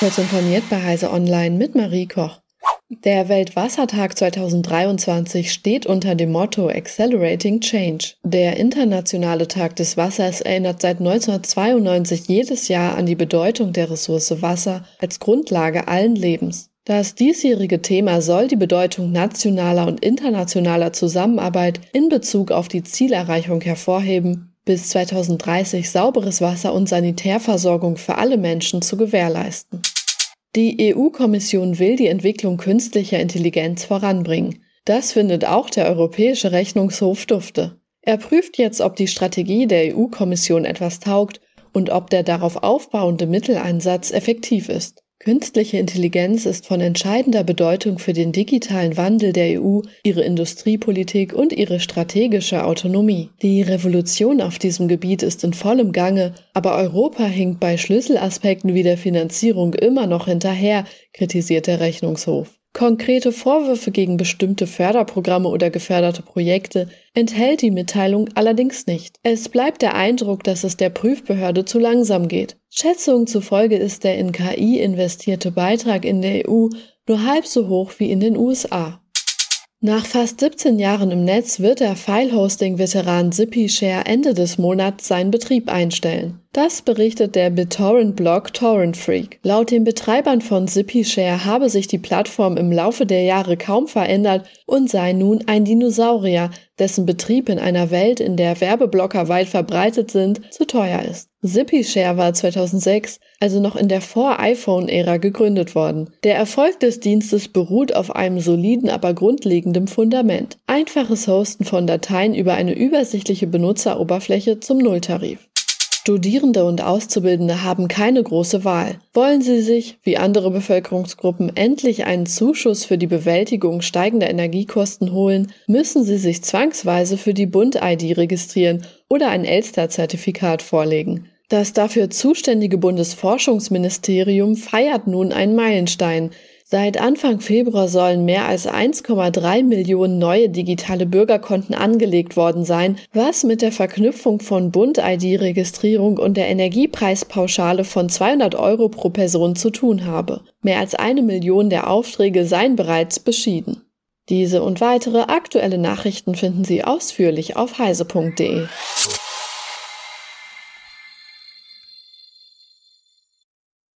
Kurz informiert bei Heise Online mit Marie Koch. Der Weltwassertag 2023 steht unter dem Motto Accelerating Change. Der Internationale Tag des Wassers erinnert seit 1992 jedes Jahr an die Bedeutung der Ressource Wasser als Grundlage allen Lebens. Das diesjährige Thema soll die Bedeutung nationaler und internationaler Zusammenarbeit in Bezug auf die Zielerreichung hervorheben, bis 2030 sauberes Wasser und Sanitärversorgung für alle Menschen zu gewährleisten. Die EU-Kommission will die Entwicklung künstlicher Intelligenz voranbringen. Das findet auch der Europäische Rechnungshof dufte. Er prüft jetzt, ob die Strategie der EU-Kommission etwas taugt und ob der darauf aufbauende Mitteleinsatz effektiv ist. Künstliche Intelligenz ist von entscheidender Bedeutung für den digitalen Wandel der EU, ihre Industriepolitik und ihre strategische Autonomie. Die Revolution auf diesem Gebiet ist in vollem Gange, aber Europa hinkt bei Schlüsselaspekten wie der Finanzierung immer noch hinterher, kritisiert der Rechnungshof. Konkrete Vorwürfe gegen bestimmte Förderprogramme oder geförderte Projekte enthält die Mitteilung allerdings nicht. Es bleibt der Eindruck, dass es der Prüfbehörde zu langsam geht. Schätzungen zufolge ist der in KI investierte Beitrag in der EU nur halb so hoch wie in den USA. Nach fast 17 Jahren im Netz wird der File-Hosting-Veteran ZippyShare Ende des Monats seinen Betrieb einstellen. Das berichtet der BitTorrent-Blog Torrent Freak. Laut den Betreibern von ZippyShare habe sich die Plattform im Laufe der Jahre kaum verändert und sei nun ein Dinosaurier, dessen Betrieb in einer Welt, in der Werbeblocker weit verbreitet sind, zu teuer ist. ZippyShare war 2006, also noch in der Vor-iPhone-Ära gegründet worden. Der Erfolg des Dienstes beruht auf einem soliden, aber grundlegenden Fundament. Einfaches Hosten von Dateien über eine übersichtliche Benutzeroberfläche zum Nulltarif. Studierende und Auszubildende haben keine große Wahl. Wollen sie sich, wie andere Bevölkerungsgruppen, endlich einen Zuschuss für die Bewältigung steigender Energiekosten holen, müssen sie sich zwangsweise für die Bund-ID registrieren oder ein Elster-Zertifikat vorlegen. Das dafür zuständige Bundesforschungsministerium feiert nun einen Meilenstein. Seit Anfang Februar sollen mehr als 1,3 Millionen neue digitale Bürgerkonten angelegt worden sein, was mit der Verknüpfung von Bund-ID-Registrierung und der Energiepreispauschale von 200 Euro pro Person zu tun habe. Mehr als eine Million der Aufträge seien bereits beschieden. Diese und weitere aktuelle Nachrichten finden Sie ausführlich auf heise.de.